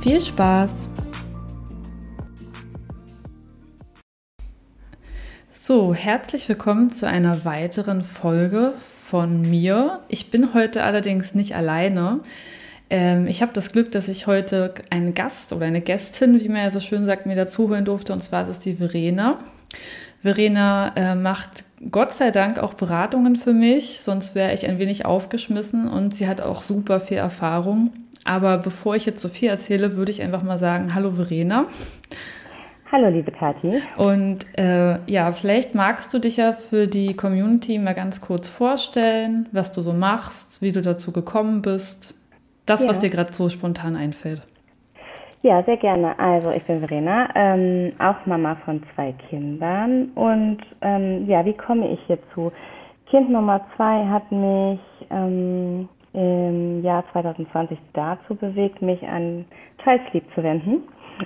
Viel Spaß! So, herzlich willkommen zu einer weiteren Folge von mir. Ich bin heute allerdings nicht alleine. Ähm, ich habe das Glück, dass ich heute einen Gast oder eine Gästin, wie man ja so schön sagt, mir dazuhören durfte. Und zwar ist es die Verena. Verena äh, macht Gott sei Dank auch Beratungen für mich, sonst wäre ich ein wenig aufgeschmissen und sie hat auch super viel Erfahrung. Aber bevor ich jetzt so viel erzähle, würde ich einfach mal sagen, hallo Verena. Hallo liebe Kathi. Und äh, ja, vielleicht magst du dich ja für die Community mal ganz kurz vorstellen, was du so machst, wie du dazu gekommen bist. Das, ja. was dir gerade so spontan einfällt. Ja, sehr gerne. Also ich bin Verena, ähm, auch Mama von zwei Kindern. Und ähm, ja, wie komme ich hierzu? Kind Nummer zwei hat mich ähm, im Jahr 2020 dazu bewegt, mich an Child Sleep zu wenden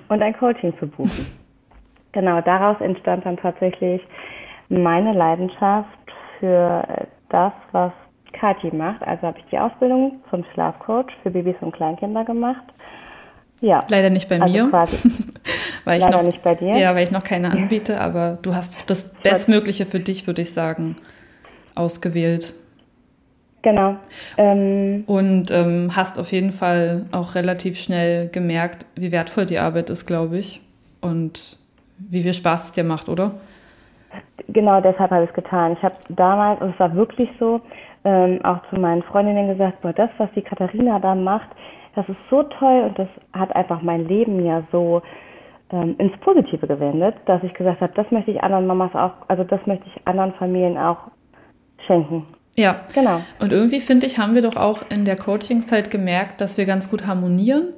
und ein Coaching zu buchen. genau, daraus entstand dann tatsächlich meine Leidenschaft für das, was Kathi macht. Also habe ich die Ausbildung zum Schlafcoach für Babys und Kleinkinder gemacht ja. Leider nicht bei also mir. weil ich Leider noch, nicht bei dir. Ja, weil ich noch keine anbiete, aber du hast das Bestmögliche für dich, würde ich sagen, ausgewählt. Genau. Ähm, und ähm, hast auf jeden Fall auch relativ schnell gemerkt, wie wertvoll die Arbeit ist, glaube ich. Und wie viel Spaß es dir macht, oder? Genau deshalb habe ich es getan. Ich habe damals, und es war wirklich so, ähm, auch zu meinen Freundinnen gesagt, boah, das, was die Katharina da macht, das ist so toll und das hat einfach mein Leben ja so ähm, ins Positive gewendet, dass ich gesagt habe, das möchte ich anderen Mamas auch, also das möchte ich anderen Familien auch schenken. Ja, genau. Und irgendwie finde ich, haben wir doch auch in der Coachingzeit gemerkt, dass wir ganz gut harmonieren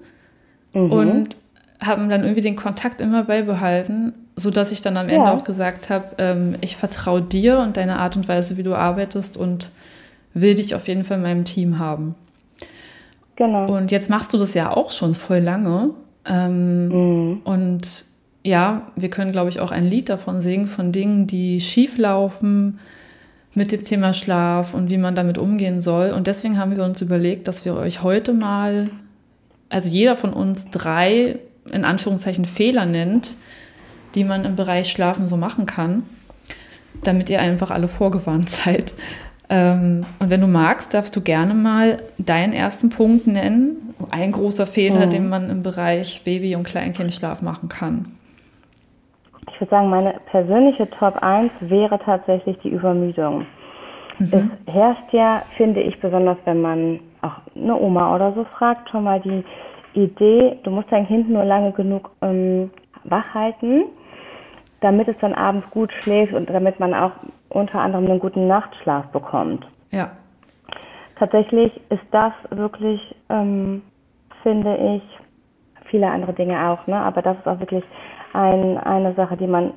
mhm. und haben dann irgendwie den Kontakt immer beibehalten, sodass ich dann am Ende ja. auch gesagt habe, ähm, ich vertraue dir und deine Art und Weise, wie du arbeitest und will dich auf jeden Fall in meinem Team haben. Genau. Und jetzt machst du das ja auch schon voll lange. Ähm, mhm. Und ja, wir können, glaube ich, auch ein Lied davon singen, von Dingen, die schief laufen mit dem Thema Schlaf und wie man damit umgehen soll. Und deswegen haben wir uns überlegt, dass wir euch heute mal, also jeder von uns drei, in Anführungszeichen, Fehler nennt, die man im Bereich Schlafen so machen kann, damit ihr einfach alle vorgewarnt seid. Ähm, und wenn du magst, darfst du gerne mal deinen ersten Punkt nennen. Ein großer Fehler, mhm. den man im Bereich Baby- und Kleinkindschlaf machen kann. Ich würde sagen, meine persönliche Top 1 wäre tatsächlich die Übermüdung. Mhm. Es herrscht ja, finde ich, besonders wenn man auch eine Oma oder so fragt, schon mal die Idee, du musst dein Kind nur lange genug ähm, wach halten, damit es dann abends gut schläft und damit man auch unter anderem einen guten Nachtschlaf bekommt. Ja. Tatsächlich ist das wirklich, ähm, finde ich, viele andere Dinge auch, ne? aber das ist auch wirklich ein, eine Sache, die man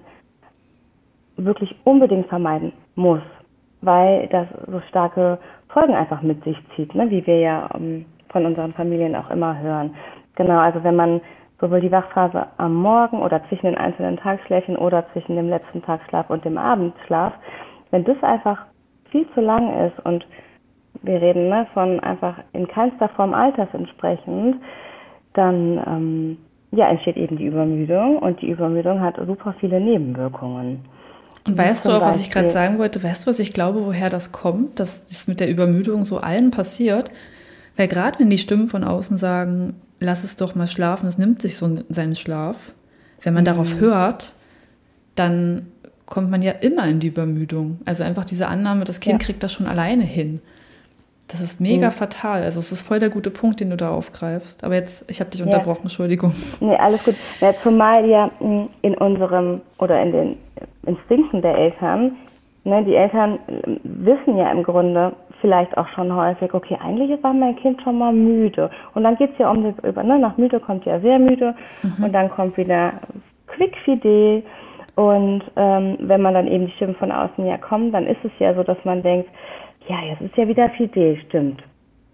wirklich unbedingt vermeiden muss, weil das so starke Folgen einfach mit sich zieht, ne? wie wir ja ähm, von unseren Familien auch immer hören. Genau, also wenn man sowohl die Wachphase am Morgen oder zwischen den einzelnen Tagsschläfchen oder zwischen dem letzten Tagsschlaf und dem Abendschlaf, wenn das einfach viel zu lang ist und wir reden ne, von einfach in keinster Form alters entsprechend, dann ähm, ja, entsteht eben die Übermüdung und die Übermüdung hat super viele Nebenwirkungen. Und weißt du auch, was ich gerade sagen wollte? Weißt du, was ich glaube, woher das kommt, dass das mit der Übermüdung so allen passiert? Weil gerade wenn die Stimmen von außen sagen, lass es doch mal schlafen, es nimmt sich so seinen Schlaf. Wenn man mhm. darauf hört, dann kommt man ja immer in die Übermüdung. Also einfach diese Annahme, das Kind ja. kriegt das schon alleine hin. Das ist mega mhm. fatal. Also es ist voll der gute Punkt, den du da aufgreifst. Aber jetzt, ich habe dich unterbrochen, Entschuldigung. Nee, alles gut. Ja, zumal ja hm, in unserem oder in den Instinkten der Eltern, ne, die Eltern hm, wissen ja im Grunde vielleicht auch schon häufig, okay, eigentlich war mein Kind schon mal müde. Und dann geht es ja um die, über, ne, nach müde kommt ja sehr müde mhm. und dann kommt wieder quick fidel. Und ähm, wenn man dann eben die Stimmen von außen ja kommen, dann ist es ja so, dass man denkt, ja, jetzt ist ja wieder fidel, stimmt.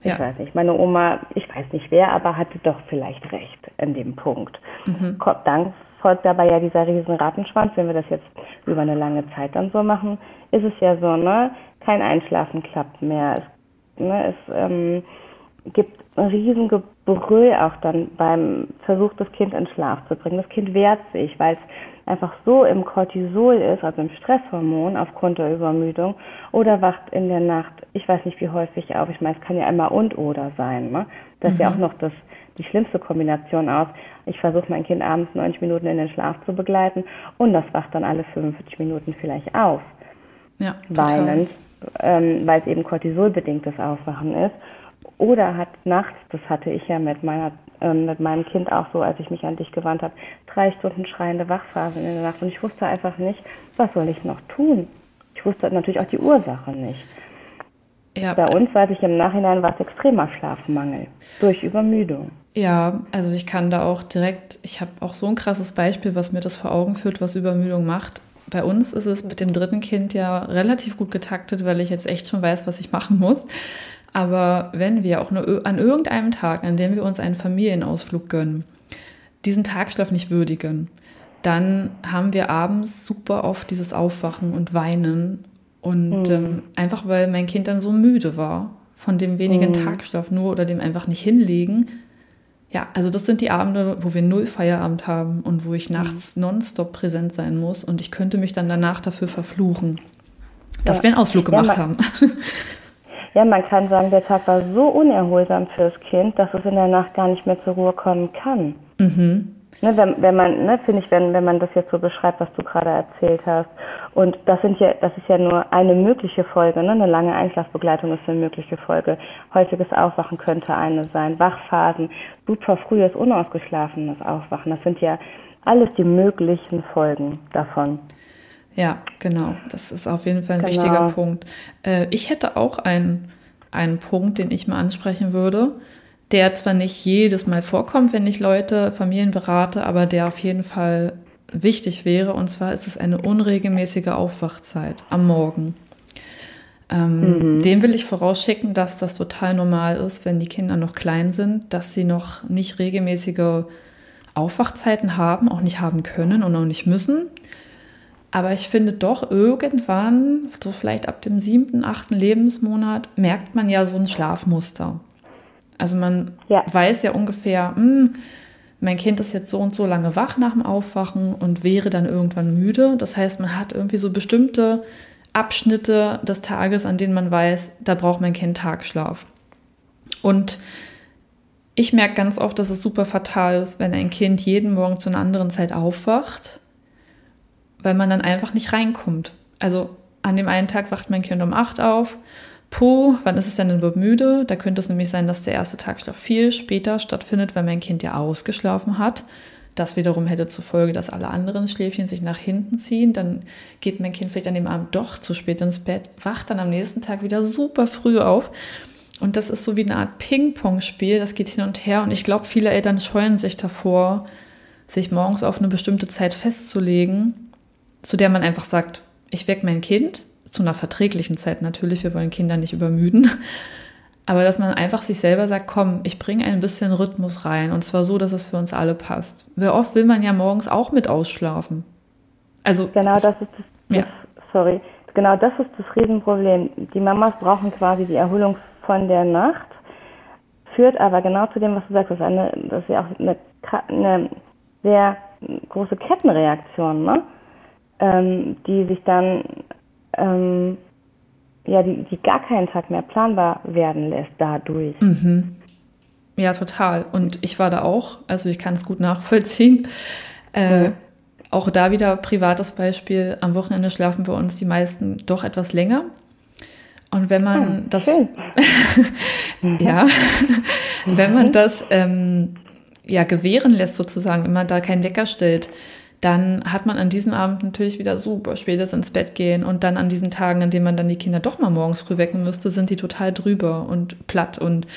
Ich ja. weiß nicht, meine Oma, ich weiß nicht wer, aber hatte doch vielleicht recht in dem Punkt. Mhm. Dann folgt dabei ja dieser riesen Rattenschwanz, wenn wir das jetzt über eine lange Zeit dann so machen, ist es ja so, ne, kein Einschlafen klappt mehr. Es, ne, es ähm, gibt ein riesen Gebrüll auch dann beim Versuch, das Kind in Schlaf zu bringen. Das Kind wehrt sich, weil es einfach so im Cortisol ist, also im Stresshormon aufgrund der Übermüdung, oder wacht in der Nacht, ich weiß nicht wie häufig auf, ich meine, es kann ja einmal und oder sein. Ne? Das ist ja auch mhm. noch das, die schlimmste Kombination aus. Ich versuche mein Kind abends 90 Minuten in den Schlaf zu begleiten und das wacht dann alle 45 Minuten vielleicht auf. Ja, weinend, ähm, weil es eben Cortisolbedingtes Aufwachen ist. Oder hat nachts, das hatte ich ja mit meiner ähm, mit meinem Kind auch so, als ich mich an dich gewandt habe, drei Stunden schreiende Wachphasen in der Nacht. Und ich wusste einfach nicht, was soll ich noch tun? Ich wusste natürlich auch die Ursache nicht. Ja. Bei uns weiß ich im Nachhinein, war es extremer Schlafmangel durch Übermüdung. Ja, also ich kann da auch direkt, ich habe auch so ein krasses Beispiel, was mir das vor Augen führt, was Übermüdung macht. Bei uns ist es mit dem dritten Kind ja relativ gut getaktet, weil ich jetzt echt schon weiß, was ich machen muss. Aber wenn wir auch nur an irgendeinem Tag, an dem wir uns einen Familienausflug gönnen, diesen Tagschlaf nicht würdigen, dann haben wir abends super oft dieses Aufwachen und Weinen. Und mhm. ähm, einfach weil mein Kind dann so müde war von dem wenigen mhm. Tagschlaf nur oder dem einfach nicht hinlegen. Ja, also das sind die Abende, wo wir null Feierabend haben und wo ich mhm. nachts mhm. nonstop präsent sein muss und ich könnte mich dann danach dafür verfluchen, dass ja. wir einen Ausflug gemacht ja, haben. Ja, man kann sagen, der Tag war so unerholsam fürs Kind, dass es in der Nacht gar nicht mehr zur Ruhe kommen kann. Mhm. Ne, wenn, wenn man, ne, finde ich, wenn, wenn man das jetzt so beschreibt, was du gerade erzählt hast. Und das sind ja, das ist ja nur eine mögliche Folge, ne? Eine lange Einschlafbegleitung ist eine mögliche Folge. Häufiges Aufwachen könnte eine sein. Wachphasen, super frühes, unausgeschlafenes Aufwachen. Das sind ja alles die möglichen Folgen davon. Ja, genau. Das ist auf jeden Fall ein genau. wichtiger Punkt. Äh, ich hätte auch einen, einen Punkt, den ich mal ansprechen würde, der zwar nicht jedes Mal vorkommt, wenn ich Leute, Familien berate, aber der auf jeden Fall wichtig wäre. Und zwar ist es eine unregelmäßige Aufwachzeit am Morgen. Ähm, mhm. Dem will ich vorausschicken, dass das total normal ist, wenn die Kinder noch klein sind, dass sie noch nicht regelmäßige Aufwachzeiten haben, auch nicht haben können und auch nicht müssen. Aber ich finde doch irgendwann, so vielleicht ab dem siebten, achten Lebensmonat, merkt man ja so ein Schlafmuster. Also man ja. weiß ja ungefähr, mh, hm, mein Kind ist jetzt so und so lange wach nach dem Aufwachen und wäre dann irgendwann müde. Das heißt, man hat irgendwie so bestimmte Abschnitte des Tages, an denen man weiß, da braucht mein Kind Tagschlaf. Und ich merke ganz oft, dass es super fatal ist, wenn ein Kind jeden Morgen zu einer anderen Zeit aufwacht weil man dann einfach nicht reinkommt. Also an dem einen Tag wacht mein Kind um 8 auf. Puh, wann ist es denn überhaupt müde? Da könnte es nämlich sein, dass der erste Tagschlaf viel später stattfindet, weil mein Kind ja ausgeschlafen hat. Das wiederum hätte zur Folge, dass alle anderen Schläfchen sich nach hinten ziehen. Dann geht mein Kind vielleicht an dem Abend doch zu spät ins Bett, wacht dann am nächsten Tag wieder super früh auf. Und das ist so wie eine Art Ping-Pong-Spiel. Das geht hin und her. Und ich glaube, viele Eltern scheuen sich davor, sich morgens auf eine bestimmte Zeit festzulegen, zu der man einfach sagt, ich wecke mein Kind, zu einer verträglichen Zeit natürlich, wir wollen Kinder nicht übermüden, aber dass man einfach sich selber sagt, komm, ich bringe ein bisschen Rhythmus rein und zwar so, dass es für uns alle passt. Wie oft will man ja morgens auch mit ausschlafen? Also genau das ist das, ja. sorry, genau das ist das Riesenproblem. Die Mamas brauchen quasi die Erholung von der Nacht, führt aber genau zu dem, was du sagst, das ist, eine, das ist ja auch eine, eine sehr große Kettenreaktion, ne? Ähm, die sich dann, ähm, ja, die, die gar keinen Tag mehr planbar werden lässt dadurch. Mhm. Ja, total. Und ich war da auch, also ich kann es gut nachvollziehen. Äh, mhm. Auch da wieder privates Beispiel. Am Wochenende schlafen bei uns die meisten doch etwas länger. Und wenn man hm, das, ja, wenn man das ähm, ja gewähren lässt sozusagen, wenn man da keinen Wecker stellt, dann hat man an diesem Abend natürlich wieder super spätes ins Bett gehen und dann an diesen Tagen, an denen man dann die Kinder doch mal morgens früh wecken müsste, sind die total drüber und platt und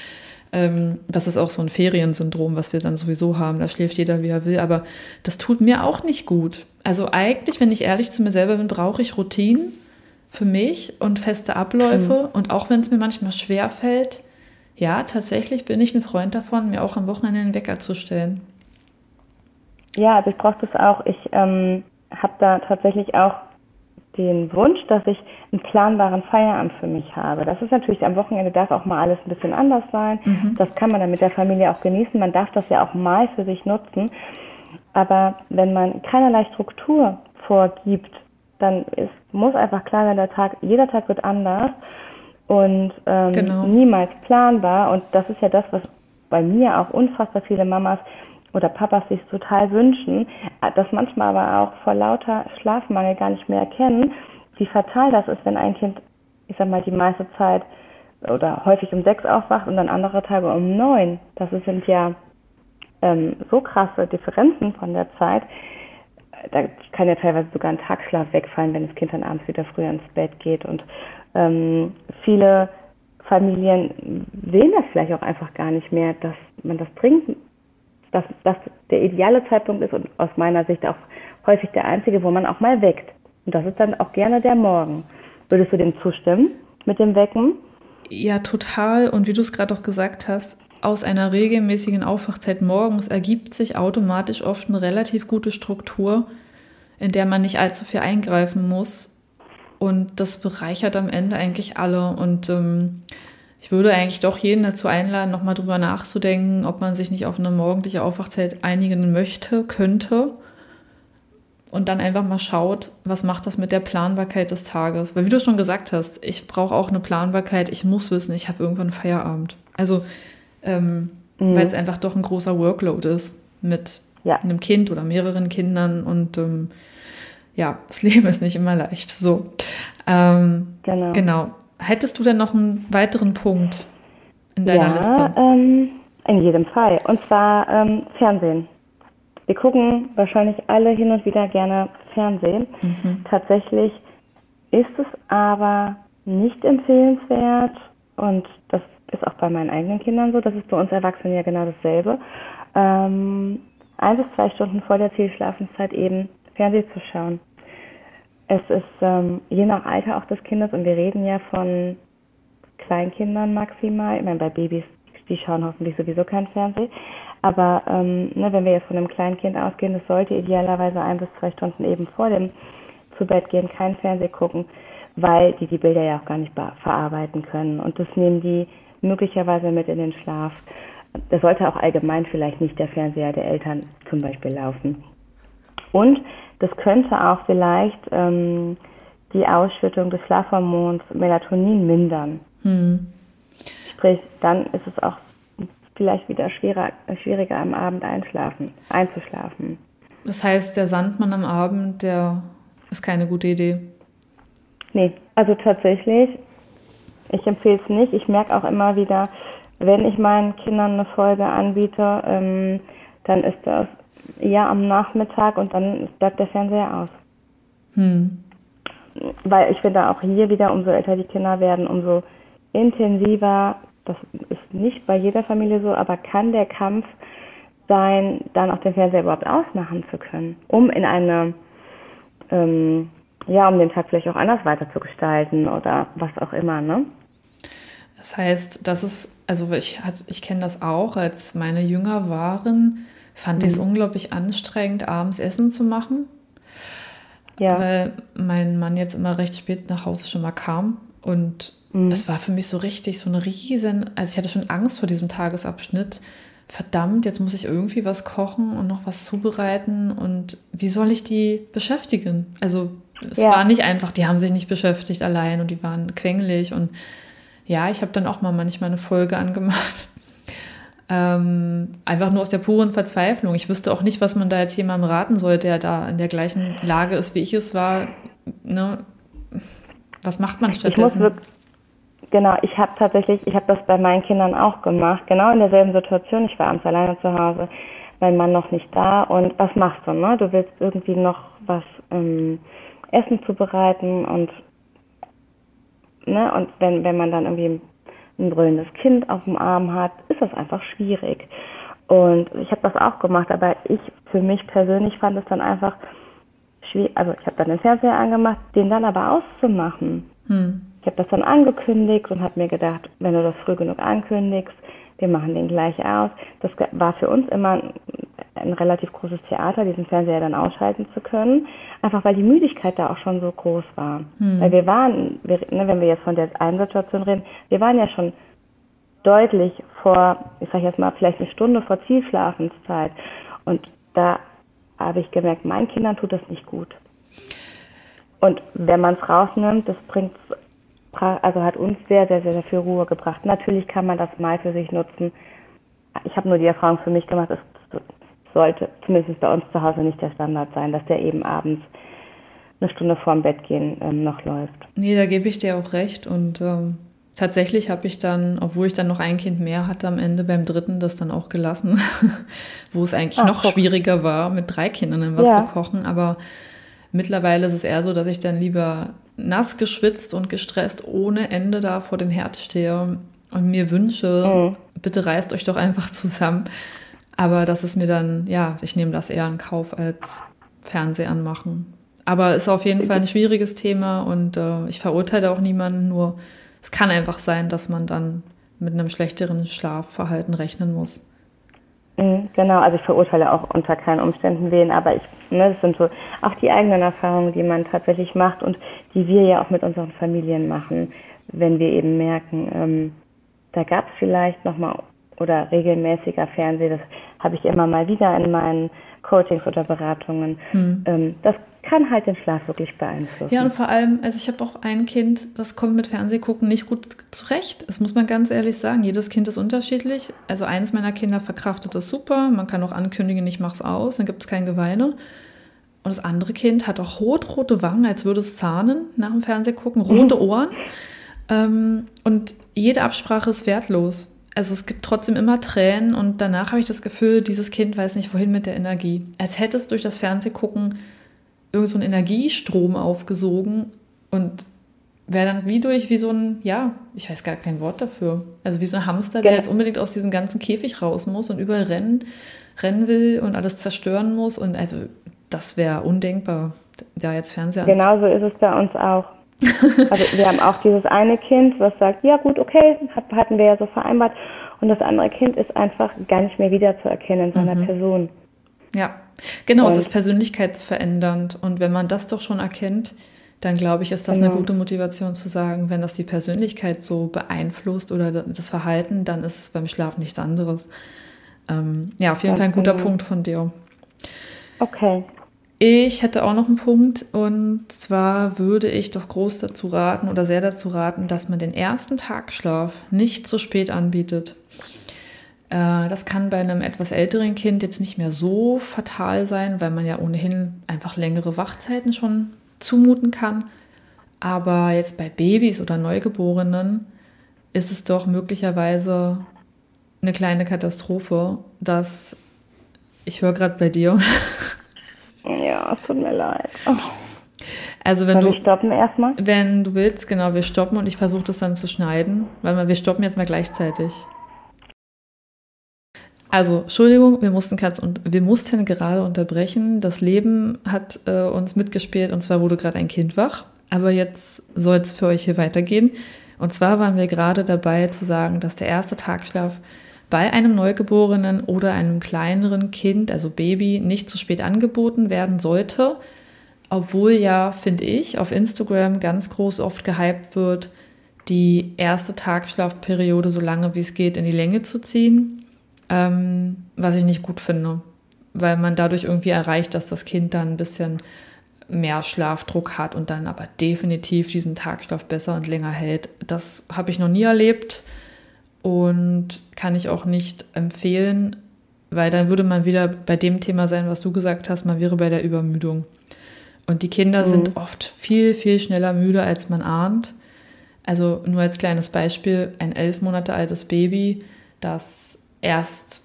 ähm, das ist auch so ein Feriensyndrom, was wir dann sowieso haben. Da schläft jeder, wie er will. Aber das tut mir auch nicht gut. Also eigentlich, wenn ich ehrlich zu mir selber bin, brauche ich Routinen für mich und feste Abläufe. Mhm. Und auch wenn es mir manchmal schwer fällt, ja, tatsächlich bin ich ein Freund davon, mir auch am Wochenende einen Wecker zu stellen. Ja, also ich brauche das auch. Ich ähm, habe da tatsächlich auch den Wunsch, dass ich einen planbaren Feierabend für mich habe. Das ist natürlich am Wochenende darf auch mal alles ein bisschen anders sein. Mhm. Das kann man dann mit der Familie auch genießen. Man darf das ja auch mal für sich nutzen. Aber wenn man keinerlei Struktur vorgibt, dann ist, muss einfach klar sein, der Tag, jeder Tag wird anders und ähm, genau. niemals planbar. Und das ist ja das, was bei mir auch unfassbar viele Mamas oder Papas sich total wünschen, das manchmal aber auch vor lauter Schlafmangel gar nicht mehr erkennen, wie fatal das ist, wenn ein Kind, ich sag mal, die meiste Zeit oder häufig um sechs aufwacht und dann andere Tage um neun. Das sind ja ähm, so krasse Differenzen von der Zeit. Da kann ja teilweise sogar ein Tagschlaf wegfallen, wenn das Kind dann abends wieder früher ins Bett geht. Und ähm, viele Familien sehen das vielleicht auch einfach gar nicht mehr, dass man das dringend dass das der ideale Zeitpunkt ist und aus meiner Sicht auch häufig der einzige, wo man auch mal weckt. Und das ist dann auch gerne der Morgen. Würdest du dem zustimmen mit dem Wecken? Ja, total. Und wie du es gerade auch gesagt hast, aus einer regelmäßigen Aufwachzeit morgens ergibt sich automatisch oft eine relativ gute Struktur, in der man nicht allzu viel eingreifen muss. Und das bereichert am Ende eigentlich alle. Und ähm, ich würde eigentlich doch jeden dazu einladen, nochmal drüber nachzudenken, ob man sich nicht auf eine morgendliche Aufwachzeit einigen möchte, könnte. Und dann einfach mal schaut, was macht das mit der Planbarkeit des Tages. Weil wie du schon gesagt hast, ich brauche auch eine Planbarkeit. Ich muss wissen, ich habe irgendwann Feierabend. Also, ähm, mhm. weil es einfach doch ein großer Workload ist mit ja. einem Kind oder mehreren Kindern. Und ähm, ja, das Leben ist nicht immer leicht. So. Ähm, genau. genau. Hättest du denn noch einen weiteren Punkt in deiner ja, Liste? Ähm, in jedem Fall. Und zwar ähm, Fernsehen. Wir gucken wahrscheinlich alle hin und wieder gerne Fernsehen. Mhm. Tatsächlich ist es aber nicht empfehlenswert und das ist auch bei meinen eigenen Kindern so, das ist bei uns Erwachsenen ja genau dasselbe, ähm, ein bis zwei Stunden vor der Zielschlafenszeit eben Fernsehen zu schauen. Es ist ähm, je nach Alter auch des Kindes und wir reden ja von Kleinkindern maximal. Ich meine, bei Babys, die schauen hoffentlich sowieso kein Fernsehen. Aber ähm, ne, wenn wir jetzt von einem Kleinkind ausgehen, das sollte idealerweise ein bis zwei Stunden eben vor dem zu Bett gehen kein Fernsehen gucken, weil die die Bilder ja auch gar nicht verarbeiten können. Und das nehmen die möglicherweise mit in den Schlaf. Da sollte auch allgemein vielleicht nicht der Fernseher der Eltern zum Beispiel laufen. Und das könnte auch vielleicht ähm, die Ausschüttung des Schlafhormons Melatonin mindern. Hm. Sprich, dann ist es auch vielleicht wieder schwerer, schwieriger am Abend einschlafen, einzuschlafen. Das heißt, der Sandmann am Abend, der ist keine gute Idee. Nee, also tatsächlich, ich empfehle es nicht. Ich merke auch immer wieder, wenn ich meinen Kindern eine Folge anbiete, ähm, dann ist das ja, am Nachmittag und dann bleibt der Fernseher aus. Hm. Weil ich finde auch hier wieder, umso älter die Kinder werden, umso intensiver, das ist nicht bei jeder Familie so, aber kann der Kampf sein, dann auch den Fernseher überhaupt ausmachen zu können, um in eine, ähm, ja, um den Tag vielleicht auch anders weiter zu gestalten oder was auch immer, ne? Das heißt, das ist, also ich, ich kenne das auch, als meine Jünger waren, fand ich es mhm. unglaublich anstrengend, abends Essen zu machen. Ja. Weil mein Mann jetzt immer recht spät nach Hause schon mal kam. Und mhm. es war für mich so richtig so eine riesen, also ich hatte schon Angst vor diesem Tagesabschnitt. Verdammt, jetzt muss ich irgendwie was kochen und noch was zubereiten. Und wie soll ich die beschäftigen? Also es ja. war nicht einfach, die haben sich nicht beschäftigt allein und die waren quengelig. Und ja, ich habe dann auch mal manchmal eine Folge angemacht ähm, einfach nur aus der puren Verzweiflung. Ich wüsste auch nicht, was man da jetzt jemandem raten soll, der da in der gleichen Lage ist, wie ich es war. Ne? Was macht man stattdessen? Wirklich, genau, ich habe tatsächlich, ich habe das bei meinen Kindern auch gemacht, genau in derselben Situation. Ich war abends alleine zu Hause. mein Mann noch nicht da und was machst du, ne? Du willst irgendwie noch was ähm, Essen zubereiten und ne, und wenn, wenn man dann irgendwie ein brüllendes Kind auf dem Arm hat, ist das einfach schwierig. Und ich habe das auch gemacht, aber ich für mich persönlich fand es dann einfach schwierig. Also ich habe dann den Fernseher angemacht, den dann aber auszumachen. Hm. Ich habe das dann angekündigt und habe mir gedacht, wenn du das früh genug ankündigst, wir machen den gleich aus. Das war für uns immer ein, ein relativ großes Theater, diesen Fernseher dann ausschalten zu können. Einfach weil die Müdigkeit da auch schon so groß war. Hm. Weil wir waren, wir, ne, wenn wir jetzt von der einen Situation reden, wir waren ja schon deutlich vor, ich sage jetzt mal, vielleicht eine Stunde vor Zielschlafenszeit. Und da habe ich gemerkt, meinen Kindern tut das nicht gut. Und wenn man es rausnimmt, das bringt also hat uns sehr, sehr, sehr viel Ruhe gebracht. Natürlich kann man das mal für sich nutzen. Ich habe nur die Erfahrung für mich gemacht, es sollte zumindest bei uns zu Hause nicht der Standard sein, dass der eben abends eine Stunde vorm Bett gehen ähm, noch läuft. Nee, da gebe ich dir auch recht. Und ähm, tatsächlich habe ich dann, obwohl ich dann noch ein Kind mehr hatte, am Ende beim dritten das dann auch gelassen, wo es eigentlich Ach, noch guck. schwieriger war, mit drei Kindern was ja. zu kochen. Aber mittlerweile ist es eher so, dass ich dann lieber nass geschwitzt und gestresst ohne Ende da vor dem Herd stehe und mir wünsche, mhm. bitte reißt euch doch einfach zusammen. Aber das ist mir dann, ja, ich nehme das eher in Kauf als Fernseh anmachen. Aber ist auf jeden Fall ein schwieriges Thema und äh, ich verurteile auch niemanden, nur es kann einfach sein, dass man dann mit einem schlechteren Schlafverhalten rechnen muss. Mhm, genau, also ich verurteile auch unter keinen Umständen wen, aber ich, ne, das sind so auch die eigenen Erfahrungen, die man tatsächlich macht und die wir ja auch mit unseren Familien machen, wenn wir eben merken, ähm, da gab es vielleicht nochmal oder regelmäßiger Fernsehen, das habe ich immer mal wieder in meinen Coachings oder Beratungen. Hm. Ähm, das kann halt den Schlaf wirklich beeinflussen. Ja, und vor allem, also ich habe auch ein Kind, das kommt mit Fernsehgucken nicht gut zurecht. Das muss man ganz ehrlich sagen. Jedes Kind ist unterschiedlich. Also eines meiner Kinder verkraftet das super. Man kann auch ankündigen, ich mache es aus, dann gibt es kein Geweine. Und das andere Kind hat auch rot-rote Wangen, als würde es zahnen nach dem Fernsehgucken, rote mhm. Ohren. Ähm, und jede Absprache ist wertlos. Also es gibt trotzdem immer Tränen und danach habe ich das Gefühl, dieses Kind weiß nicht wohin mit der Energie. Als hätte es durch das Fernsehgucken irgend so einen Energiestrom aufgesogen und wäre dann wie durch, wie so ein, ja, ich weiß gar kein Wort dafür. Also wie so ein Hamster, der jetzt unbedingt aus diesem ganzen Käfig raus muss und überall rennen, rennen will und alles zerstören muss. Und also das wäre undenkbar, da jetzt Fernseher Genauso ist es bei uns auch. Also wir haben auch dieses eine Kind, was sagt, ja gut, okay, hatten wir ja so vereinbart. Und das andere Kind ist einfach gar nicht mehr wiederzuerkennen in seiner mhm. Person. Ja, genau, und es ist persönlichkeitsverändernd. Und wenn man das doch schon erkennt, dann glaube ich, ist das genau. eine gute Motivation zu sagen, wenn das die Persönlichkeit so beeinflusst oder das Verhalten, dann ist es beim Schlaf nichts anderes. Ähm, ja, auf jeden Fall ein guter genau. Punkt von dir. Okay. Ich hätte auch noch einen Punkt und zwar würde ich doch groß dazu raten oder sehr dazu raten, dass man den ersten Tagschlaf nicht zu spät anbietet. Äh, das kann bei einem etwas älteren Kind jetzt nicht mehr so fatal sein, weil man ja ohnehin einfach längere Wachzeiten schon zumuten kann. Aber jetzt bei Babys oder Neugeborenen ist es doch möglicherweise eine kleine Katastrophe, dass ich höre gerade bei dir. Ja, es tut mir leid. Oh. Also wenn Soll du stoppen erstmal? Wenn du willst, genau, wir stoppen und ich versuche das dann zu schneiden, weil wir stoppen jetzt mal gleichzeitig. Also, Entschuldigung, wir mussten, und wir mussten gerade unterbrechen. Das Leben hat äh, uns mitgespielt und zwar wurde gerade ein Kind wach. Aber jetzt soll es für euch hier weitergehen. Und zwar waren wir gerade dabei zu sagen, dass der erste Tagschlaf bei einem Neugeborenen oder einem kleineren Kind, also Baby, nicht zu spät angeboten werden sollte. Obwohl ja, finde ich, auf Instagram ganz groß oft gehypt wird, die erste Tagschlafperiode so lange wie es geht in die Länge zu ziehen ähm, was ich nicht gut finde, weil man dadurch irgendwie erreicht, dass das Kind dann ein bisschen mehr Schlafdruck hat und dann aber definitiv diesen Tagschlaf besser und länger hält. Das habe ich noch nie erlebt und kann ich auch nicht empfehlen, weil dann würde man wieder bei dem Thema sein, was du gesagt hast, man wäre bei der Übermüdung. Und die Kinder mhm. sind oft viel, viel schneller müde, als man ahnt. Also nur als kleines Beispiel, ein elf Monate altes Baby, das erst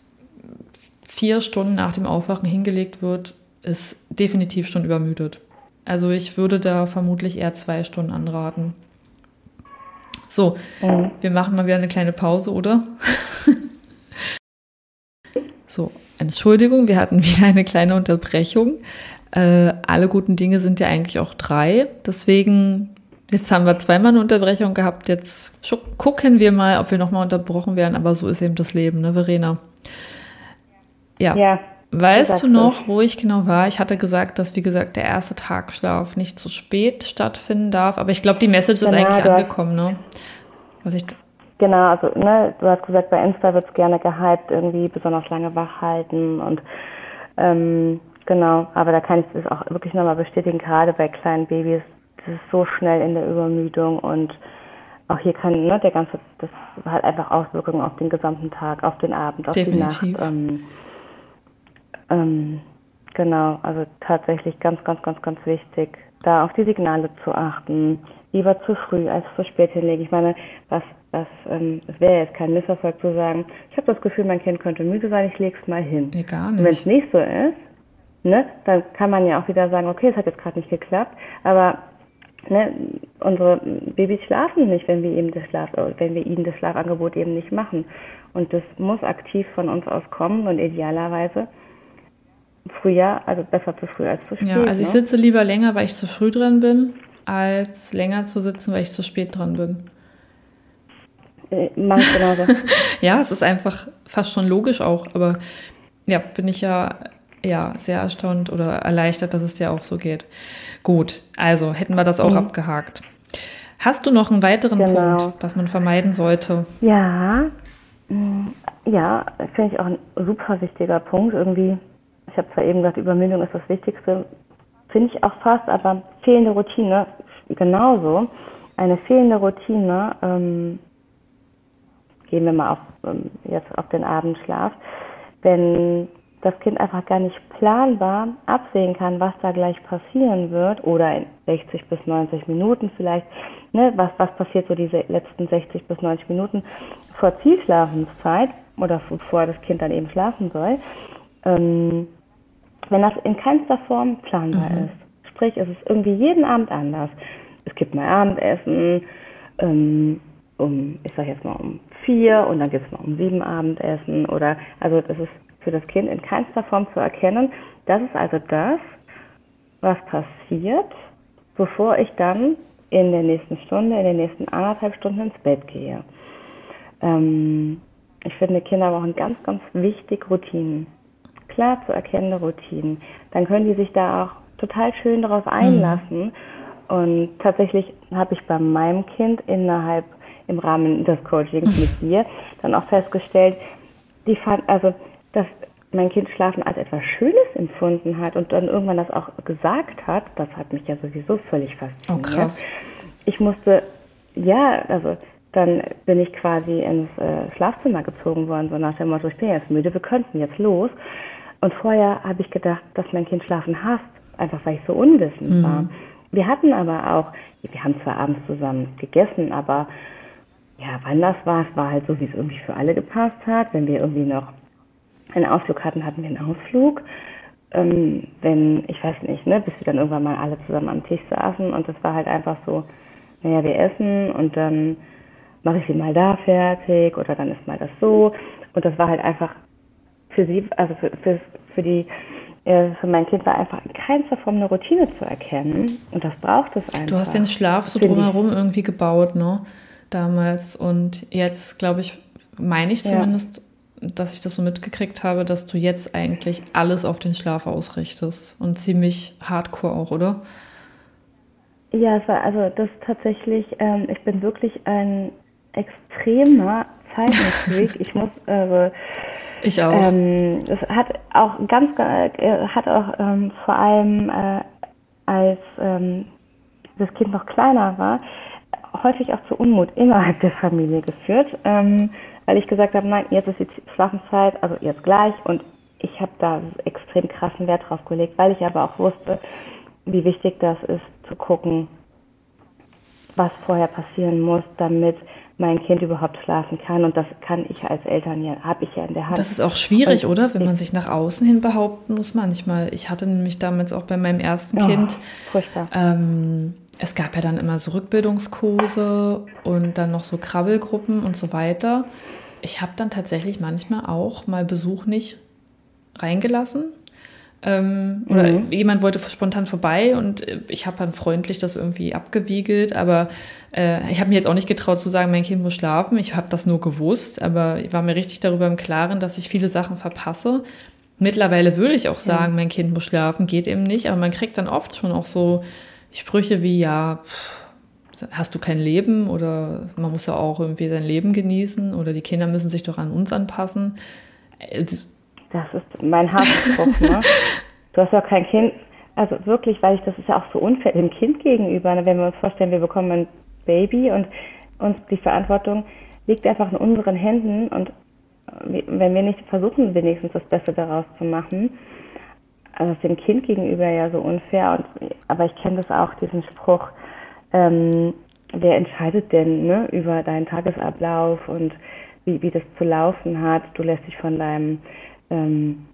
vier Stunden nach dem Aufwachen hingelegt wird, ist definitiv schon übermüdet. Also ich würde da vermutlich eher zwei Stunden anraten. So, mhm. wir machen mal wieder eine kleine Pause, oder? so, Entschuldigung, wir hatten wieder eine kleine Unterbrechung. Äh, alle guten Dinge sind ja eigentlich auch drei. Deswegen, jetzt haben wir zweimal eine Unterbrechung gehabt. Jetzt gucken wir mal, ob wir nochmal unterbrochen werden. Aber so ist eben das Leben, ne, Verena? Ja. ja. Weißt du noch, wo ich genau war? Ich hatte gesagt, dass, wie gesagt, der erste Tagschlaf nicht zu spät stattfinden darf. Aber ich glaube, die Message genau, ist eigentlich angekommen, ne? Was ich genau, also ne, du hast gesagt, bei Insta wird es gerne gehypt, irgendwie besonders lange wach halten und ähm, genau, aber da kann ich das auch wirklich nochmal bestätigen, gerade bei kleinen Babys, das ist so schnell in der Übermüdung und auch hier kann ne, der ganze, das hat einfach Auswirkungen auf den gesamten Tag, auf den Abend, auf Definitiv. die Nacht. Ähm, ähm, genau, also tatsächlich ganz, ganz, ganz, ganz wichtig, da auf die Signale zu achten. Lieber zu früh als zu spät hinlegen. Ich meine, was, was, ähm, es wäre jetzt kein Misserfolg zu sagen, ich habe das Gefühl, mein Kind könnte müde sein, ich lege es mal hin. Nee, gar nicht. Wenn es nicht so ist, ne, dann kann man ja auch wieder sagen, okay, es hat jetzt gerade nicht geklappt, aber ne, unsere Babys schlafen nicht, wenn wir eben das Schlaf, wenn wir ihnen das Schlafangebot eben nicht machen. Und das muss aktiv von uns aus kommen und idealerweise früher, also besser zu früh als zu spät. Ja, also ich ne? sitze lieber länger, weil ich zu früh dran bin, als länger zu sitzen, weil ich zu spät dran bin. Äh, genauso. ja, es ist einfach fast schon logisch auch, aber ja, bin ich ja, ja sehr erstaunt oder erleichtert, dass es dir auch so geht. Gut, also hätten wir das auch mhm. abgehakt. Hast du noch einen weiteren genau. Punkt, was man vermeiden sollte? Ja, mm, ja, finde ich auch ein super wichtiger Punkt. Irgendwie ich habe zwar eben gesagt, Übermüdung ist das Wichtigste, finde ich auch fast, aber fehlende Routine genauso. Eine fehlende Routine, ähm, gehen wir mal auf, ähm, jetzt auf den Abendschlaf, wenn das Kind einfach gar nicht planbar absehen kann, was da gleich passieren wird oder in 60 bis 90 Minuten vielleicht, ne, was, was passiert so diese letzten 60 bis 90 Minuten vor Zielschlafenszeit oder bevor das Kind dann eben schlafen soll, ähm, wenn das in keinster Form planbar mhm. ist. Sprich, es ist irgendwie jeden Abend anders. Es gibt mal Abendessen, ähm, um, ich sag jetzt mal um vier und dann gibt es mal um sieben Abendessen oder, also das ist für das Kind in keinster Form zu erkennen. Das ist also das, was passiert, bevor ich dann in der nächsten Stunde, in den nächsten anderthalb Stunden ins Bett gehe. Ähm, ich finde, Kinder brauchen ganz, ganz wichtig Routinen klar zu erkennende Routinen. Dann können die sich da auch total schön darauf einlassen. Mhm. Und tatsächlich habe ich bei meinem Kind innerhalb im Rahmen des Coachings mit dir dann auch festgestellt, die fand, also dass mein Kind Schlafen als etwas Schönes empfunden hat und dann irgendwann das auch gesagt hat, das hat mich ja sowieso völlig fasziniert. Oh, krass. Ich musste, ja, also dann bin ich quasi ins äh, Schlafzimmer gezogen worden, so nach dem Motto, ich bin jetzt müde, wir könnten jetzt los. Und vorher habe ich gedacht, dass mein Kind schlafen hasst, einfach weil ich so unwissend mhm. war. Wir hatten aber auch, wir haben zwar abends zusammen gegessen, aber ja, wann das war, es war halt so, wie es irgendwie für alle gepasst hat. Wenn wir irgendwie noch einen Ausflug hatten, hatten wir einen Ausflug. Ähm, wenn, ich weiß nicht, ne, bis wir dann irgendwann mal alle zusammen am Tisch saßen und das war halt einfach so, naja, wir essen und dann mache ich sie mal da fertig oder dann ist mal das so. Und das war halt einfach für sie, also für, für, für die äh, für mein Kind war einfach in keinster Form eine Routine zu erkennen. Und das braucht es einfach. Du hast den Schlaf so drumherum irgendwie gebaut, ne? Damals. Und jetzt, glaube ich, meine ich zumindest, ja. dass ich das so mitgekriegt habe, dass du jetzt eigentlich alles auf den Schlaf ausrichtest. Und ziemlich hardcore auch, oder? Ja, es war also das tatsächlich, ähm, ich bin wirklich ein extremer Zeitungsweg. ich muss, also ich auch. Ähm, das hat auch ganz, äh, hat auch ähm, vor allem äh, als ähm, das Kind noch kleiner war, häufig auch zu Unmut innerhalb der Familie geführt, ähm, weil ich gesagt habe, nein, jetzt ist die Schlafenszeit, also jetzt gleich und ich habe da extrem krassen Wert drauf gelegt, weil ich aber auch wusste, wie wichtig das ist, zu gucken, was vorher passieren muss, damit mein Kind überhaupt schlafen kann. Und das kann ich als Eltern ja, habe ich ja in der Hand. Das ist auch schwierig, und oder? Wenn man sich nach außen hin behaupten muss manchmal. Ich hatte nämlich damals auch bei meinem ersten oh, Kind. Furchtbar. Ähm, es gab ja dann immer so Rückbildungskurse und dann noch so Krabbelgruppen und so weiter. Ich habe dann tatsächlich manchmal auch mal Besuch nicht reingelassen, ähm, oder mhm. jemand wollte spontan vorbei und ich habe dann freundlich das irgendwie abgewiegelt, aber äh, ich habe mir jetzt auch nicht getraut zu sagen, mein Kind muss schlafen. Ich habe das nur gewusst, aber ich war mir richtig darüber im Klaren, dass ich viele Sachen verpasse. Mittlerweile würde ich auch sagen, ja. mein Kind muss schlafen, geht eben nicht, aber man kriegt dann oft schon auch so Sprüche wie, ja, hast du kein Leben oder man muss ja auch irgendwie sein Leben genießen oder die Kinder müssen sich doch an uns anpassen. Das ist mein Hassspruch, ne? Du hast ja kein Kind. Also wirklich, weil ich, das ist ja auch so unfair dem Kind gegenüber. Ne? Wenn wir uns vorstellen, wir bekommen ein Baby und uns die Verantwortung liegt einfach in unseren Händen und wenn wir nicht versuchen, wenigstens das Beste daraus zu machen, also ist dem Kind gegenüber ja so unfair. Und, aber ich kenne das auch, diesen Spruch, ähm, wer entscheidet denn ne, über deinen Tagesablauf und wie, wie das zu laufen hat? Du lässt dich von deinem ähm,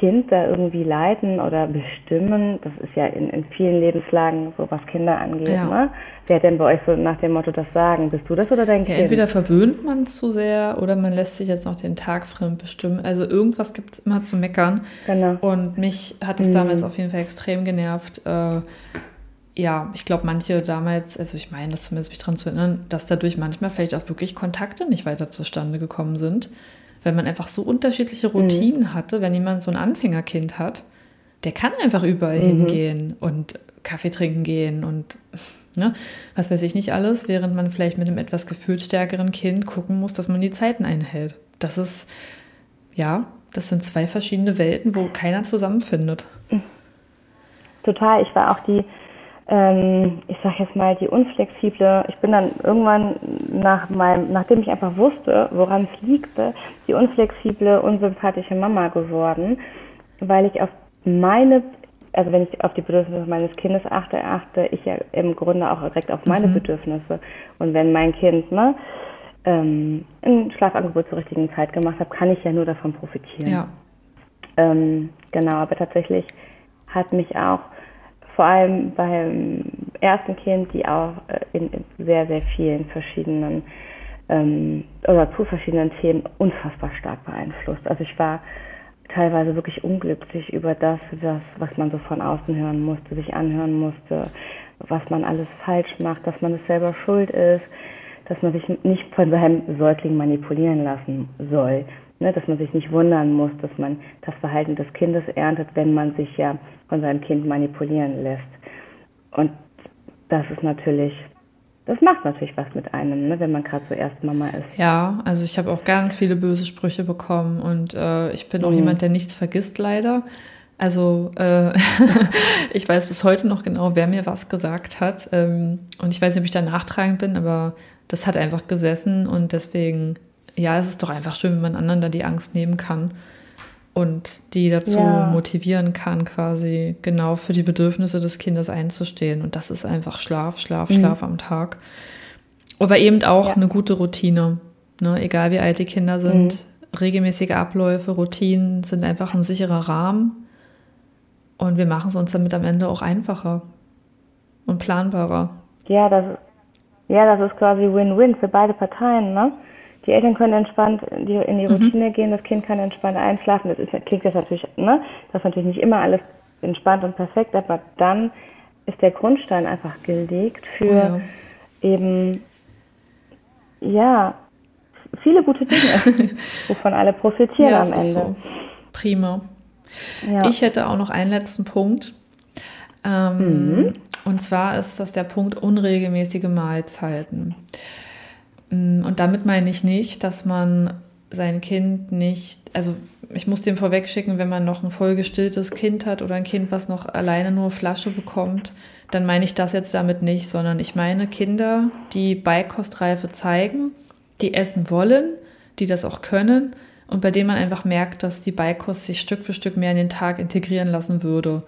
Kind da irgendwie leiten oder bestimmen. Das ist ja in, in vielen Lebenslagen so, was Kinder angeht. Ja. Ne? Wer denn bei euch so nach dem Motto das sagen? Bist du das oder dein ja, Kind? Entweder verwöhnt man zu sehr oder man lässt sich jetzt noch den Tag fremd bestimmen. Also irgendwas gibt es immer zu meckern. Genau. Und mich hat es mhm. damals auf jeden Fall extrem genervt. Äh, ja, ich glaube, manche damals, also ich meine, das zumindest mich daran zu erinnern, dass dadurch manchmal vielleicht auch wirklich Kontakte nicht weiter zustande gekommen sind weil man einfach so unterschiedliche mhm. Routinen mhm. hatte. Wenn jemand so ein Anfängerkind hat, der kann einfach überall mhm. hingehen und Kaffee trinken gehen und ne, was weiß ich nicht alles, während man vielleicht mit einem etwas gefühlsstärkeren Kind gucken muss, dass man die Zeiten einhält. Das ist, ja, das sind zwei verschiedene Welten, wo keiner zusammenfindet. Total. Ich war auch die ähm, ich sag jetzt mal, die unflexible, ich bin dann irgendwann nach meinem, nachdem ich einfach wusste, woran es liegt, die unflexible, unsympathische Mama geworden, weil ich auf meine, also wenn ich auf die Bedürfnisse meines Kindes achte, achte ich ja im Grunde auch direkt auf meine mhm. Bedürfnisse. Und wenn mein Kind, ne, ähm, ein Schlafangebot zur richtigen Zeit gemacht hat, kann ich ja nur davon profitieren. Ja. Ähm, genau, aber tatsächlich hat mich auch vor allem beim ersten Kind, die auch äh, in, sehr, sehr vielen verschiedenen ähm, oder zu verschiedenen Themen unfassbar stark beeinflusst. Also ich war teilweise wirklich unglücklich über das, das, was man so von außen hören musste, sich anhören musste, was man alles falsch macht, dass man es selber schuld ist, dass man sich nicht von seinem Säugling manipulieren lassen soll. Ne, dass man sich nicht wundern muss, dass man das Verhalten des Kindes erntet, wenn man sich ja von seinem Kind manipulieren lässt. Und das ist natürlich, das macht natürlich was mit einem, ne, wenn man gerade so erst Mama ist. Ja, also ich habe auch ganz viele böse Sprüche bekommen und äh, ich bin auch mhm. jemand, der nichts vergisst, leider. Also äh, ich weiß bis heute noch genau, wer mir was gesagt hat. Ähm, und ich weiß nicht, ob ich da nachtragend bin, aber das hat einfach gesessen und deswegen ja, es ist doch einfach schön, wenn man anderen da die Angst nehmen kann und die dazu ja. motivieren kann, quasi genau für die Bedürfnisse des Kindes einzustehen. Und das ist einfach Schlaf, Schlaf, mhm. Schlaf am Tag. Aber eben auch ja. eine gute Routine. Ne? Egal wie alt die Kinder sind, mhm. regelmäßige Abläufe, Routinen sind einfach ein sicherer Rahmen. Und wir machen es uns damit am Ende auch einfacher und planbarer. Ja, das, ja, das ist quasi Win-Win für beide Parteien, ne? Die Eltern können entspannt in die, in die mhm. Routine mhm. gehen, das Kind kann entspannt einschlafen. Das ist, klingt jetzt natürlich, ne? Das ist natürlich nicht immer alles entspannt und perfekt, aber dann ist der Grundstein einfach gelegt für ja. eben, ja, viele gute Dinge, wovon alle profitieren ja, am Ende. So. Prima. Ja. Ich hätte auch noch einen letzten Punkt. Ähm, mhm. Und zwar ist das der Punkt unregelmäßige Mahlzeiten. Mm, und damit meine ich nicht, dass man sein Kind nicht, also ich muss dem vorweg schicken, wenn man noch ein vollgestilltes Kind hat oder ein Kind, was noch alleine nur Flasche bekommt, dann meine ich das jetzt damit nicht, sondern ich meine Kinder, die Beikostreife zeigen, die essen wollen, die das auch können und bei denen man einfach merkt, dass die Beikost sich Stück für Stück mehr in den Tag integrieren lassen würde.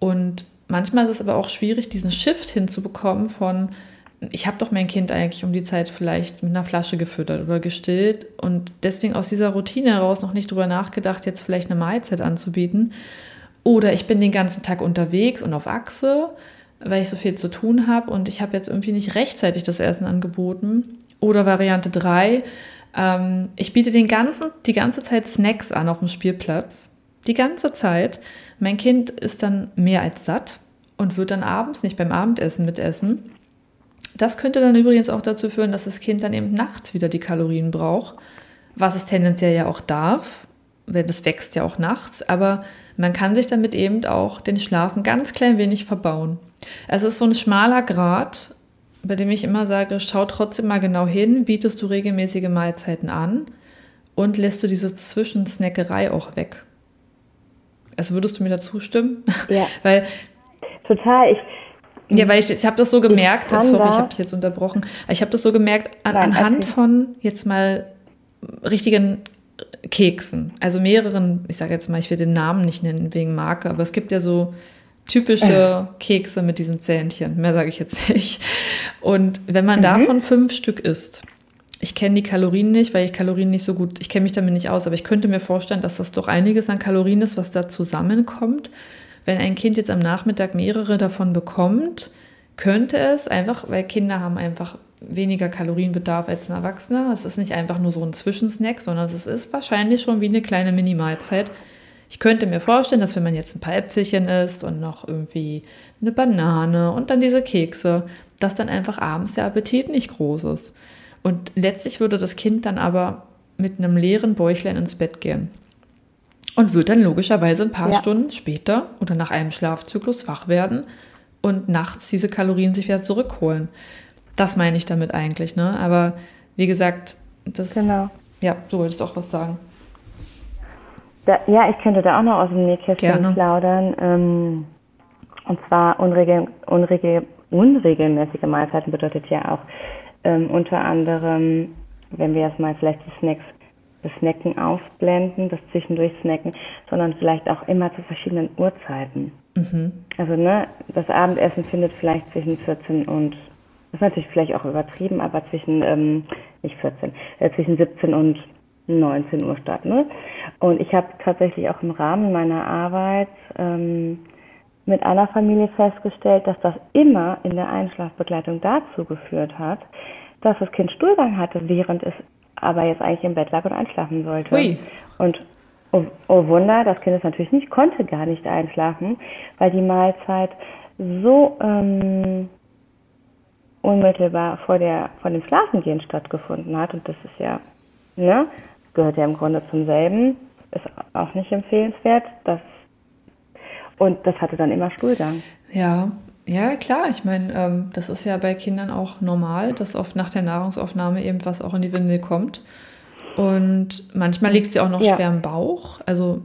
Und manchmal ist es aber auch schwierig, diesen Shift hinzubekommen von, ich habe doch mein Kind eigentlich um die Zeit vielleicht mit einer Flasche gefüttert oder gestillt und deswegen aus dieser Routine heraus noch nicht drüber nachgedacht, jetzt vielleicht eine Mahlzeit anzubieten. Oder ich bin den ganzen Tag unterwegs und auf Achse, weil ich so viel zu tun habe und ich habe jetzt irgendwie nicht rechtzeitig das Essen angeboten. Oder Variante 3, ähm, ich biete den ganzen, die ganze Zeit Snacks an auf dem Spielplatz. Die ganze Zeit. Mein Kind ist dann mehr als satt und wird dann abends nicht beim Abendessen mitessen. Das könnte dann übrigens auch dazu führen, dass das Kind dann eben nachts wieder die Kalorien braucht, was es tendenziell ja auch darf, weil das wächst ja auch nachts, aber man kann sich damit eben auch den Schlaf ein ganz klein wenig verbauen. Es ist so ein schmaler Grad, bei dem ich immer sage, schau trotzdem mal genau hin, bietest du regelmäßige Mahlzeiten an und lässt du diese Zwischensnackerei auch weg. Also würdest du mir dazu stimmen? Ja. weil total. Ich, ja, weil ich, ich habe das so gemerkt, ich sorry, ich habe dich jetzt unterbrochen, ich habe das so gemerkt an, Nein, anhand okay. von jetzt mal richtigen Keksen, also mehreren, ich sage jetzt mal, ich will den Namen nicht nennen wegen Marke, aber es gibt ja so typische Kekse mit diesen Zähnchen, mehr sage ich jetzt nicht. Und wenn man mhm. davon fünf Stück isst, ich kenne die Kalorien nicht, weil ich Kalorien nicht so gut, ich kenne mich damit nicht aus, aber ich könnte mir vorstellen, dass das doch einiges an Kalorien ist, was da zusammenkommt. Wenn ein Kind jetzt am Nachmittag mehrere davon bekommt, könnte es einfach, weil Kinder haben einfach weniger Kalorienbedarf als ein Erwachsener. Es ist nicht einfach nur so ein Zwischensnack, sondern es ist wahrscheinlich schon wie eine kleine Minimalzeit. Ich könnte mir vorstellen, dass wenn man jetzt ein paar Äpfelchen isst und noch irgendwie eine Banane und dann diese Kekse, dass dann einfach abends der Appetit nicht groß ist. Und letztlich würde das Kind dann aber mit einem leeren Bäuchlein ins Bett gehen und wird dann logischerweise ein paar ja. Stunden später oder nach einem Schlafzyklus wach werden und nachts diese Kalorien sich wieder zurückholen. Das meine ich damit eigentlich, ne? Aber wie gesagt, das. Genau. Ja, du wolltest auch was sagen. Da, ja, ich könnte da auch noch aus dem Nähkästchen plaudern. Ähm, und zwar unregel, unregel, unregelmäßige Mahlzeiten bedeutet ja auch ähm, unter anderem, wenn wir erstmal vielleicht die Snacks das Snacken ausblenden, das zwischendurch Snacken, sondern vielleicht auch immer zu verschiedenen Uhrzeiten. Mhm. Also ne, das Abendessen findet vielleicht zwischen 14 und, das ist natürlich vielleicht auch übertrieben, aber zwischen, ähm, nicht 14, äh, zwischen 17 und 19 Uhr statt. Ne? Und ich habe tatsächlich auch im Rahmen meiner Arbeit ähm, mit einer Familie festgestellt, dass das immer in der Einschlafbegleitung dazu geführt hat, dass das Kind Stuhlgang hatte, während es aber jetzt eigentlich im Bett lag und einschlafen sollte. Ui. Und oh, oh Wunder, das Kind ist natürlich nicht, konnte gar nicht einschlafen, weil die Mahlzeit so ähm, unmittelbar vor, der, vor dem Schlafengehen stattgefunden hat. Und das ist ja, ne, gehört ja im Grunde zum selben, ist auch nicht empfehlenswert. Das, und das hatte dann immer Stuhlgang. Ja, ja, klar. Ich meine, ähm, das ist ja bei Kindern auch normal, dass oft nach der Nahrungsaufnahme eben was auch in die Windel kommt. Und manchmal liegt sie auch noch ja. schwer im Bauch. Also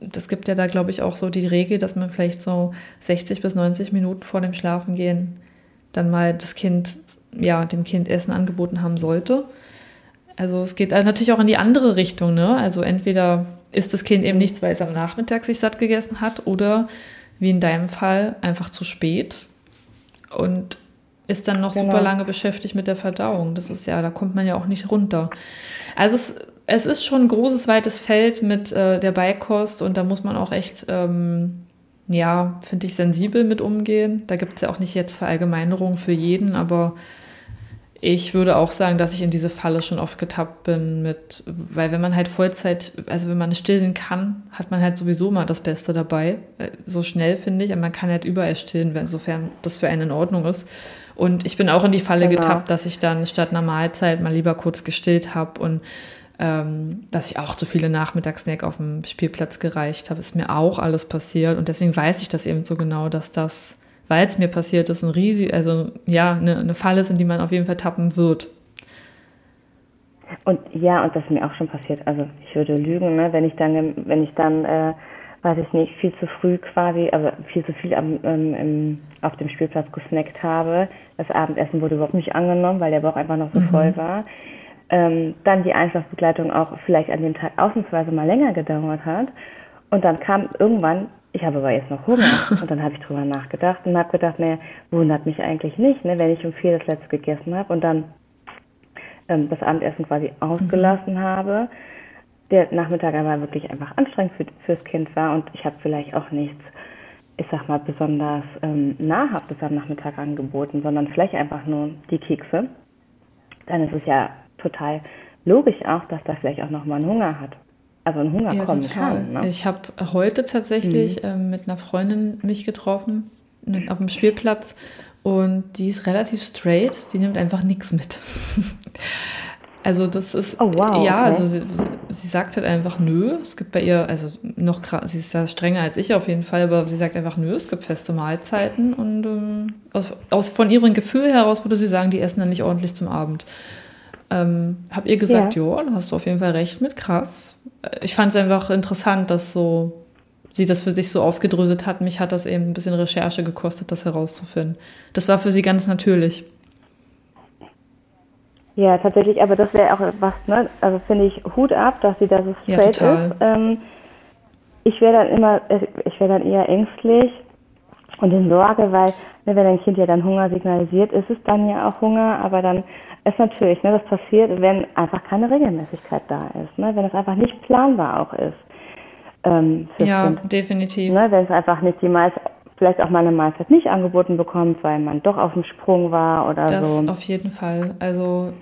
das gibt ja da, glaube ich, auch so die Regel, dass man vielleicht so 60 bis 90 Minuten vor dem Schlafengehen dann mal das Kind, ja, dem Kind Essen angeboten haben sollte. Also es geht natürlich auch in die andere Richtung, ne? Also entweder isst das Kind eben nichts, weil es am Nachmittag sich satt gegessen hat, oder wie in deinem Fall, einfach zu spät und ist dann noch genau. super lange beschäftigt mit der Verdauung. Das ist ja, da kommt man ja auch nicht runter. Also es, es ist schon ein großes, weites Feld mit äh, der Beikost und da muss man auch echt, ähm, ja, finde ich, sensibel mit umgehen. Da gibt es ja auch nicht jetzt Verallgemeinerungen für jeden, aber ich würde auch sagen, dass ich in diese Falle schon oft getappt bin mit, weil wenn man halt Vollzeit, also wenn man stillen kann, hat man halt sowieso mal das Beste dabei. Äh, so schnell finde ich, aber man kann halt überall stillen, sofern das für einen in Ordnung ist. Und ich bin auch in die Falle genau. getappt, dass ich dann statt einer Mahlzeit mal lieber kurz gestillt habe und ähm, dass ich auch zu viele Nachmittagssnack auf dem Spielplatz gereicht habe. Ist mir auch alles passiert und deswegen weiß ich das eben so genau, dass das weil es mir passiert ist, ein riesig, also ja, eine, eine Falle ist, in die man auf jeden Fall tappen wird. Und ja, und das ist mir auch schon passiert. Also ich würde lügen, ne, wenn ich dann, wenn ich dann, äh, weiß ich nicht, viel zu früh quasi, also viel zu viel am, ähm, im, auf dem Spielplatz gesnackt habe. Das Abendessen wurde überhaupt nicht angenommen, weil der Bauch einfach noch so mhm. voll war. Ähm, dann die Einschlafbegleitung auch vielleicht an dem Tag ausnahmsweise mal länger gedauert hat. Und dann kam irgendwann ich habe aber jetzt noch Hunger. Und dann habe ich drüber nachgedacht und habe gedacht, naja, wundert mich eigentlich nicht, ne, wenn ich um vier das letzte gegessen habe und dann ähm, das Abendessen quasi ausgelassen mhm. habe. Der Nachmittag aber wirklich einfach anstrengend für, fürs Kind war und ich habe vielleicht auch nichts, ich sag mal, besonders ähm, Nahrhaftes am Nachmittag angeboten, sondern vielleicht einfach nur die Kekse. Dann ist es ja total logisch auch, dass da vielleicht auch nochmal einen Hunger hat also ein Hunger ja, kommen total. kann. Ne? Ich habe heute tatsächlich mhm. ähm, mit einer Freundin mich getroffen auf dem Spielplatz und die ist relativ straight, die nimmt einfach nichts mit. also das ist, oh, wow, ja, okay. also sie, sie, sagt halt einfach nö. Es gibt bei ihr, also noch sie ist da strenger als ich auf jeden Fall, aber sie sagt einfach nö, es gibt feste Mahlzeiten und ähm, aus, aus, von ihrem Gefühl heraus würde sie sagen, die essen dann nicht ordentlich zum Abend. Ähm, hab ihr gesagt, ja, da hast du auf jeden Fall recht mit, krass. Ich fand es einfach interessant, dass so sie das für sich so aufgedröselt hat. Mich hat das eben ein bisschen Recherche gekostet, das herauszufinden. Das war für sie ganz natürlich. Ja, tatsächlich, aber das wäre auch was, ne? Also finde ich Hut ab, dass sie da so straight ja, ist. Ähm, ich wäre dann immer, ich wäre dann eher ängstlich und in Sorge, weil ne, wenn ein Kind ja dann Hunger signalisiert, ist es dann ja auch Hunger, aber dann ist natürlich, ne, das passiert, wenn einfach keine Regelmäßigkeit da ist, ne, wenn es einfach nicht planbar auch ist. Ähm, ja, kind. definitiv. Ne, wenn es einfach nicht die meiste, vielleicht auch mal eine Mahlzeit nicht angeboten bekommt, weil man doch auf dem Sprung war oder das so. Das auf jeden Fall. Also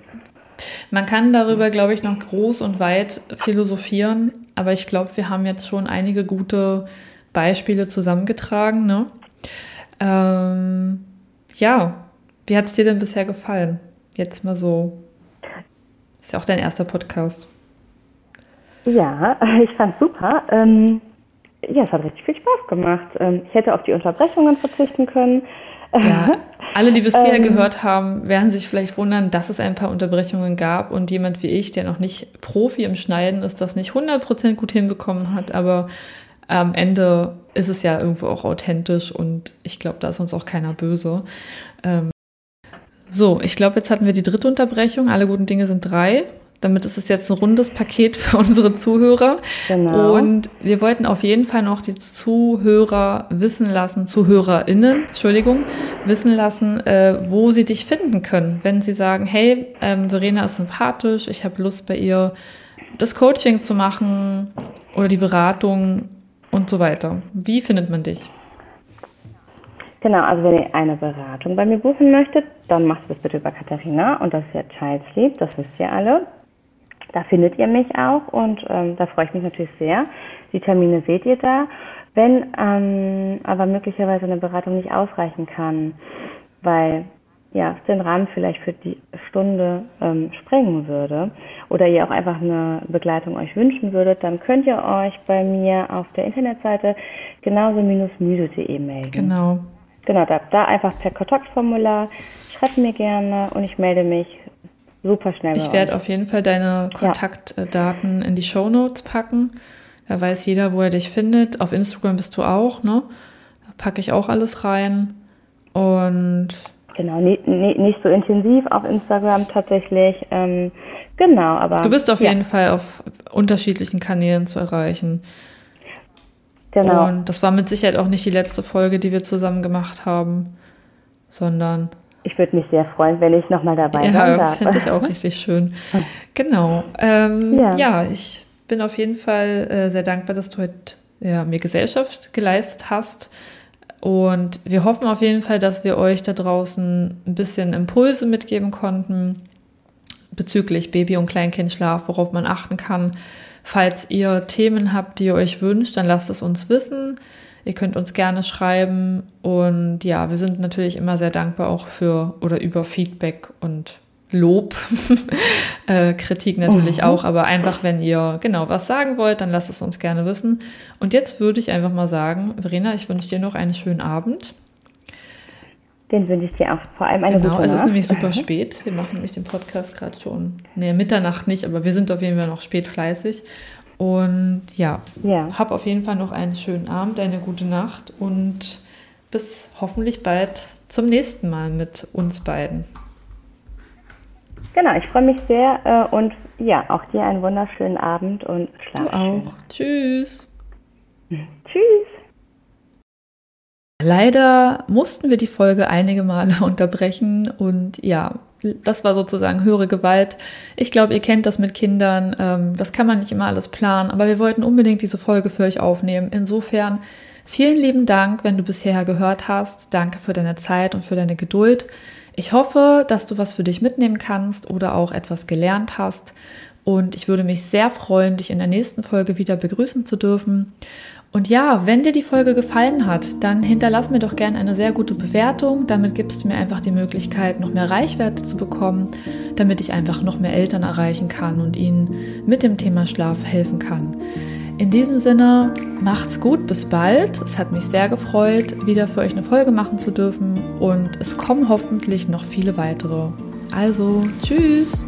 man kann darüber, glaube ich, noch groß und weit philosophieren, aber ich glaube, wir haben jetzt schon einige gute Beispiele zusammengetragen. Ne? Ähm, ja, wie hat es dir denn bisher gefallen? Jetzt mal so. Ist ja auch dein erster Podcast. Ja, ich fand super. Ähm, ja, es hat richtig viel Spaß gemacht. Ähm, ich hätte auf die Unterbrechungen verzichten können. Ja, alle, die bisher ähm, gehört haben, werden sich vielleicht wundern, dass es ein paar Unterbrechungen gab und jemand wie ich, der noch nicht Profi im Schneiden ist, das nicht 100% gut hinbekommen hat, aber am Ende ist es ja irgendwo auch authentisch und ich glaube, da ist uns auch keiner böse. Ähm, so, ich glaube, jetzt hatten wir die dritte Unterbrechung. Alle guten Dinge sind drei. Damit ist es jetzt ein rundes Paket für unsere Zuhörer. Genau. Und wir wollten auf jeden Fall noch die Zuhörer wissen lassen, ZuhörerInnen, Entschuldigung, wissen lassen, äh, wo sie dich finden können. Wenn sie sagen, hey, ähm, Verena ist sympathisch, ich habe Lust bei ihr das Coaching zu machen oder die Beratung und so weiter. Wie findet man dich? Genau, also wenn ihr eine Beratung bei mir buchen möchtet, dann macht das bitte über Katharina und das ist ja Child Sleep, das wisst ihr alle. Da findet ihr mich auch und ähm, da freue ich mich natürlich sehr. Die Termine seht ihr da. Wenn ähm, aber möglicherweise eine Beratung nicht ausreichen kann, weil ja, den Rahmen vielleicht für die Stunde ähm, sprengen würde oder ihr auch einfach eine Begleitung euch wünschen würdet, dann könnt ihr euch bei mir auf der Internetseite genauso-müde.de melden. Genau. Genau, da, da einfach per Kontaktformular, schreibt mir gerne und ich melde mich super schnell. Ich werde auf jeden Fall deine Kontaktdaten ja. in die Show Notes packen. Da weiß jeder, wo er dich findet. Auf Instagram bist du auch, ne? Da packe ich auch alles rein. Und genau, nicht, nicht so intensiv auf Instagram tatsächlich. Ähm, genau, aber. Du bist auf ja. jeden Fall auf unterschiedlichen Kanälen zu erreichen. Genau. Und das war mit Sicherheit auch nicht die letzte Folge, die wir zusammen gemacht haben, sondern. Ich würde mich sehr freuen, wenn ich nochmal dabei ja, sein darf. Ja, das fände ich auch richtig schön. Genau. Ähm, ja. ja. ich bin auf jeden Fall äh, sehr dankbar, dass du heute ja, mir Gesellschaft geleistet hast. Und wir hoffen auf jeden Fall, dass wir euch da draußen ein bisschen Impulse mitgeben konnten bezüglich Baby- und Kleinkindschlaf, worauf man achten kann Falls ihr Themen habt, die ihr euch wünscht, dann lasst es uns wissen. Ihr könnt uns gerne schreiben und ja, wir sind natürlich immer sehr dankbar auch für oder über Feedback und Lob, äh, Kritik natürlich mhm. auch, aber einfach, wenn ihr genau was sagen wollt, dann lasst es uns gerne wissen. Und jetzt würde ich einfach mal sagen, Verena, ich wünsche dir noch einen schönen Abend. Den wünsche ich dir auch vor allem eine genau, gute Nacht. Genau, es ist nämlich super spät. Wir machen nämlich den Podcast gerade schon, nee, Mitternacht nicht, aber wir sind auf jeden Fall noch spät fleißig. Und ja, ja, hab auf jeden Fall noch einen schönen Abend, eine gute Nacht und bis hoffentlich bald zum nächsten Mal mit uns beiden. Genau, ich freue mich sehr äh, und ja, auch dir einen wunderschönen Abend und schlaf du auch. Tschüss. Tschüss. Leider mussten wir die Folge einige Male unterbrechen und ja, das war sozusagen höhere Gewalt. Ich glaube, ihr kennt das mit Kindern. Ähm, das kann man nicht immer alles planen, aber wir wollten unbedingt diese Folge für euch aufnehmen. Insofern vielen lieben Dank, wenn du bisher gehört hast. Danke für deine Zeit und für deine Geduld. Ich hoffe, dass du was für dich mitnehmen kannst oder auch etwas gelernt hast. Und ich würde mich sehr freuen, dich in der nächsten Folge wieder begrüßen zu dürfen. Und ja, wenn dir die Folge gefallen hat, dann hinterlass mir doch gerne eine sehr gute Bewertung. Damit gibst du mir einfach die Möglichkeit, noch mehr Reichweite zu bekommen, damit ich einfach noch mehr Eltern erreichen kann und ihnen mit dem Thema Schlaf helfen kann. In diesem Sinne, macht's gut, bis bald. Es hat mich sehr gefreut, wieder für euch eine Folge machen zu dürfen und es kommen hoffentlich noch viele weitere. Also, tschüss!